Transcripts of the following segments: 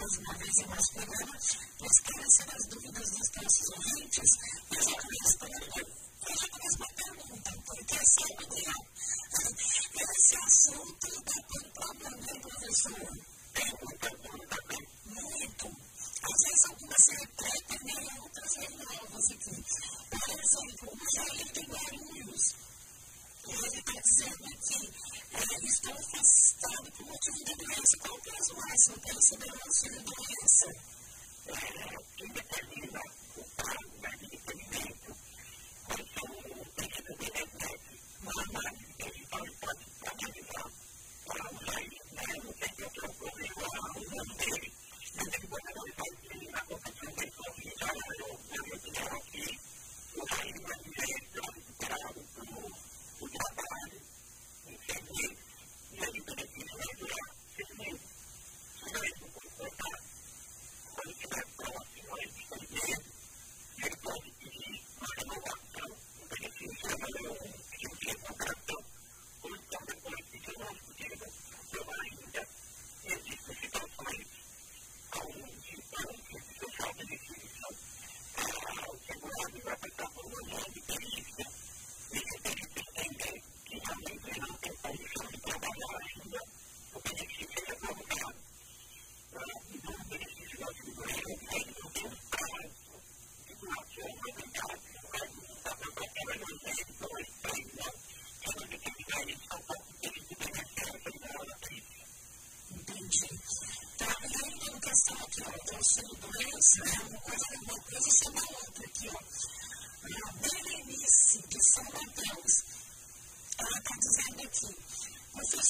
mais uma vez em nosso programa, pois esclarecer as dúvidas dos nossos ouvintes. Eu já começo perguntando, eu já começo uma pergunta, porque é sempre já. É esse assunto da pampama, né, professor? é muita dúvida, né? Muito. Às vezes algumas se repetem, né? Outras vêm novas aqui. Por exemplo, o Jair tem Guarulhos ele está dizendo que eh, é, estão afastados por motivo de doença. Qual o prazo máximo para receber o auxílio doença? É, independente da culpada.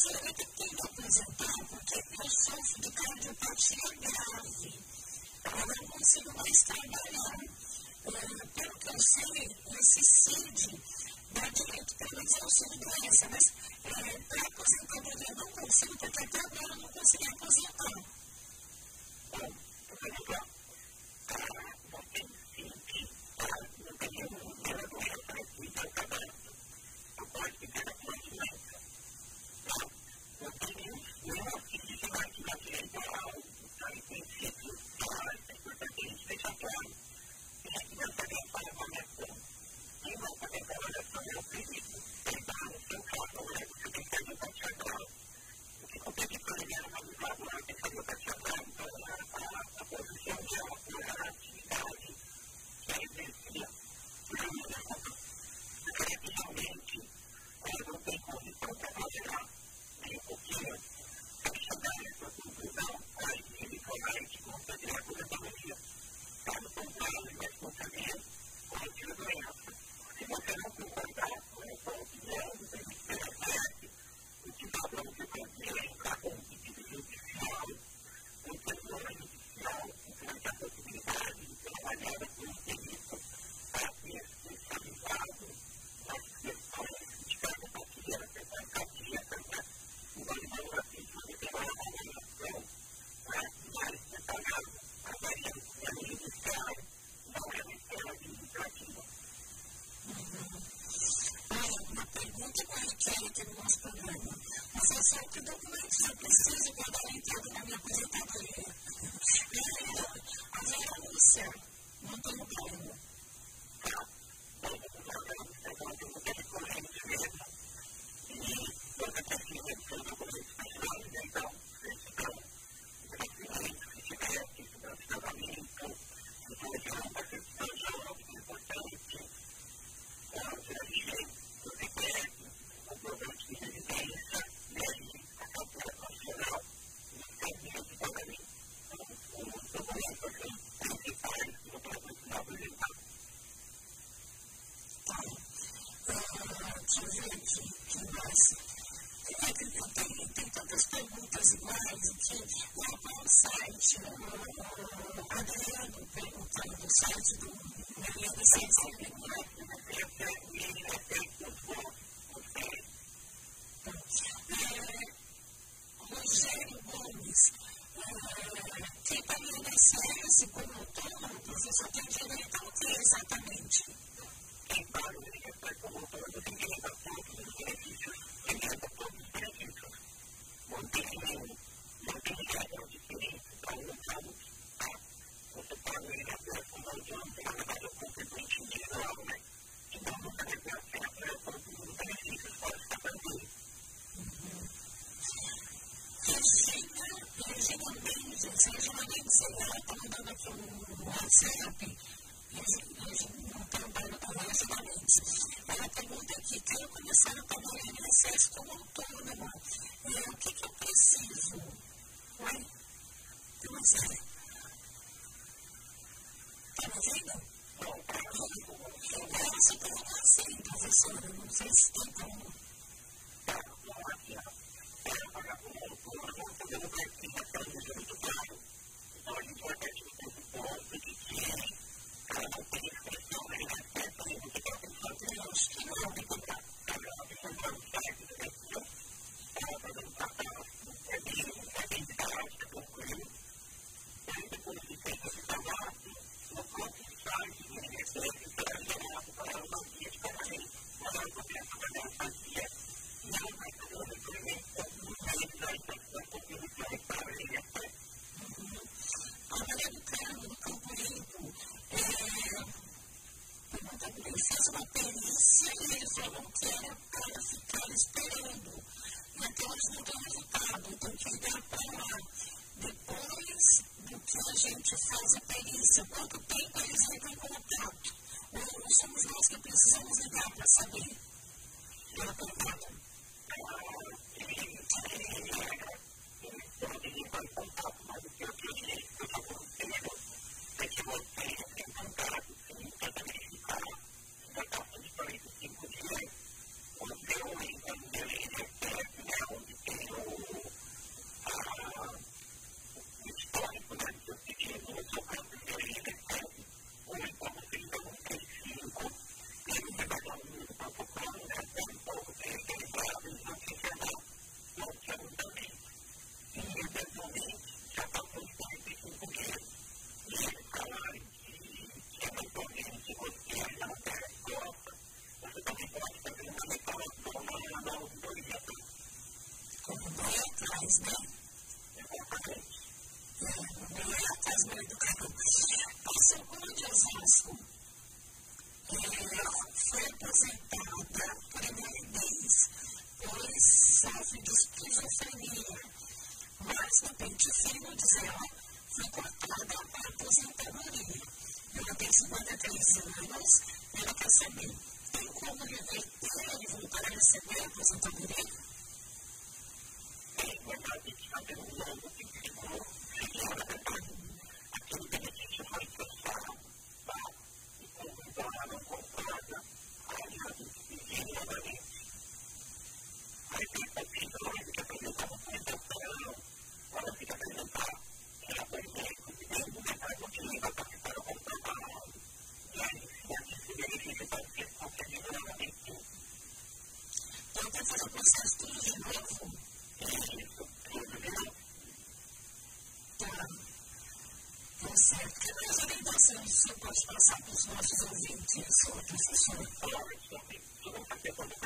necessariamente tendo apresentado porque eu sofro de cardiopatia grave. Eu não consigo mais trabalhar. Uh, pelo é, que eu sei, esse CID dá direito pelo menos auxílio doença, mas uh, para aposentadoria não consigo, porque até agora eu não consegui aposentar. Bom, eu primeiro tantas perguntas iguais, aqui, lá para o site, né, o Adriano perguntando no site do Adriano é Sensei, né, é Rogério Gomes, eh, quem está no INSS como autônomo, professor, tem direito ao que exatamente? Quem está no INSS como autônomo tem direito a todos os benefícios autônoma. É, o que, que eu preciso? Né? Então, assim, não tem resultado. Então, quem dá para lá depois do que a gente faz a perícia, quanto tempo eles entram em contato? Ou somos nós que precisamos ligar para saber? Pelo contato. faz bem, exatamente. Não é atrasar o educador. Passou por um desastre. Foi aposentada por invalidez, pois sofre de esquizofrenia. Mas, de repente, o filho diz ela, foi cortada a aposentadoria. Ela tem 53 anos, ela quer saber, tem como reverter e voltar a receber a aposentadoria? dizer que nós eu posso passar para os nossos ouvintes sobre esse? Claro, então, tem toda uma questão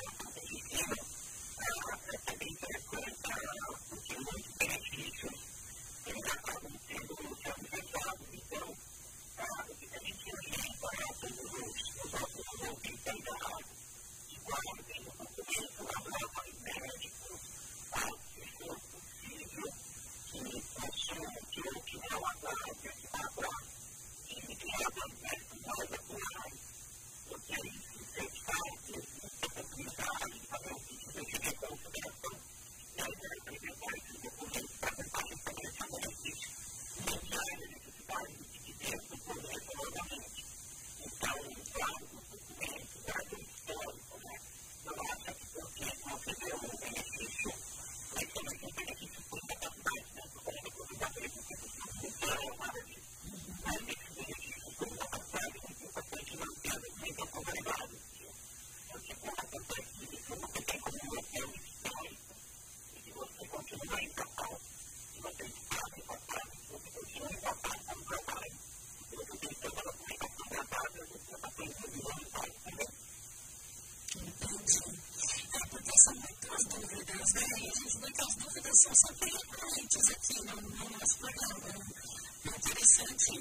Thank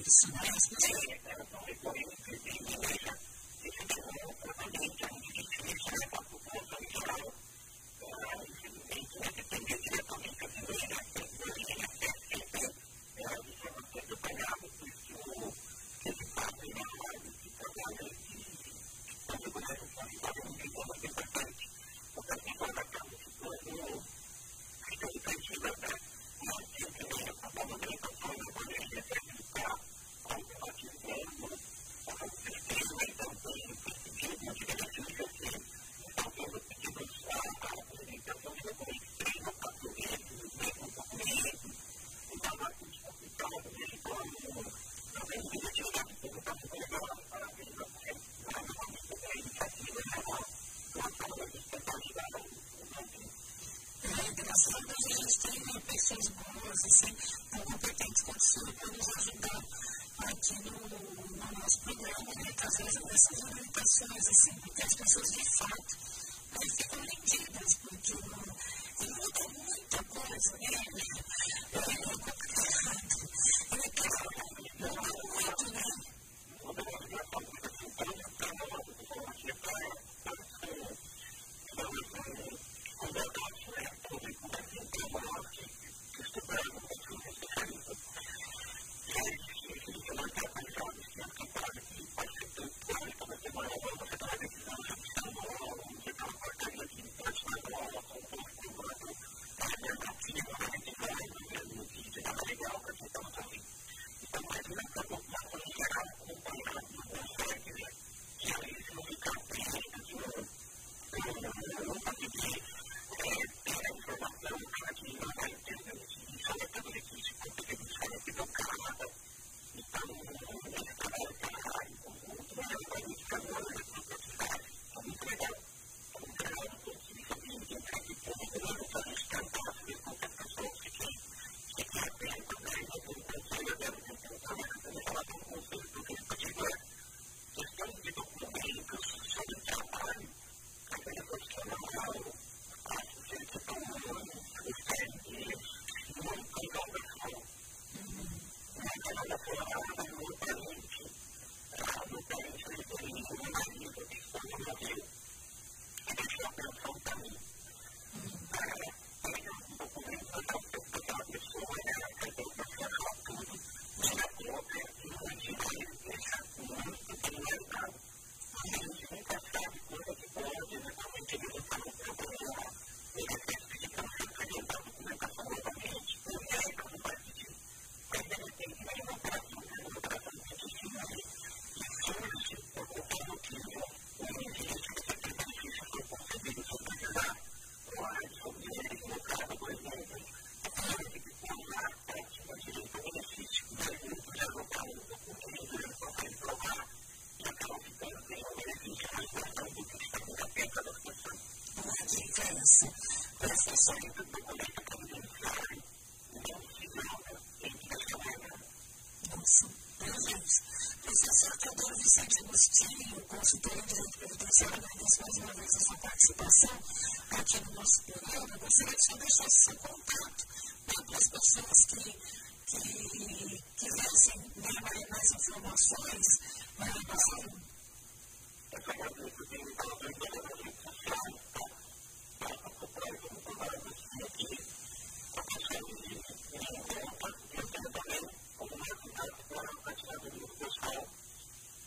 you. muitas vezes essas limitações, assim, porque as pessoas de fato né, ficam vendidas, por porque muda muita coisa, né? Eu não É complicado. Eu não há muito doutor Vicente Agostinho, consultor em direito penitenciário, agradeço mais uma vez a sua participação aqui no nosso programa. Gostaria que o senhor deixasse seu contato né, para as pessoas que, que quisessem né, mais, mais informações, Para procurar como trabalho aqui, para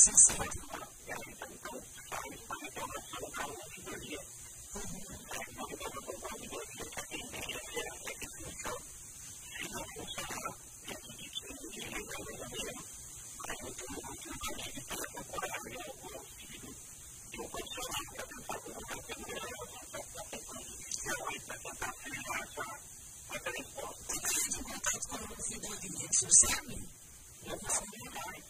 是什么？三米，我们是一百。